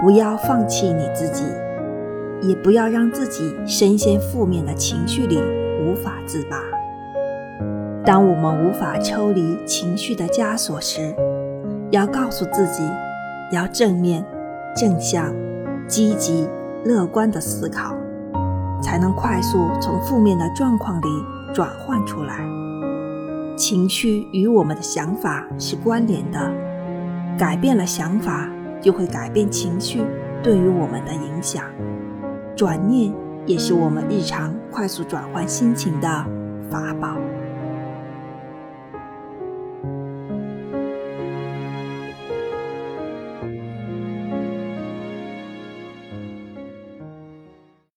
不要放弃你自己，也不要让自己深陷负面的情绪里无法自拔。当我们无法抽离情绪的枷锁时，要告诉自己，要正面、正向、积极、乐观的思考，才能快速从负面的状况里转换出来。情绪与我们的想法是关联的，改变了想法，就会改变情绪对于我们的影响。转念也是我们日常快速转换心情的法宝。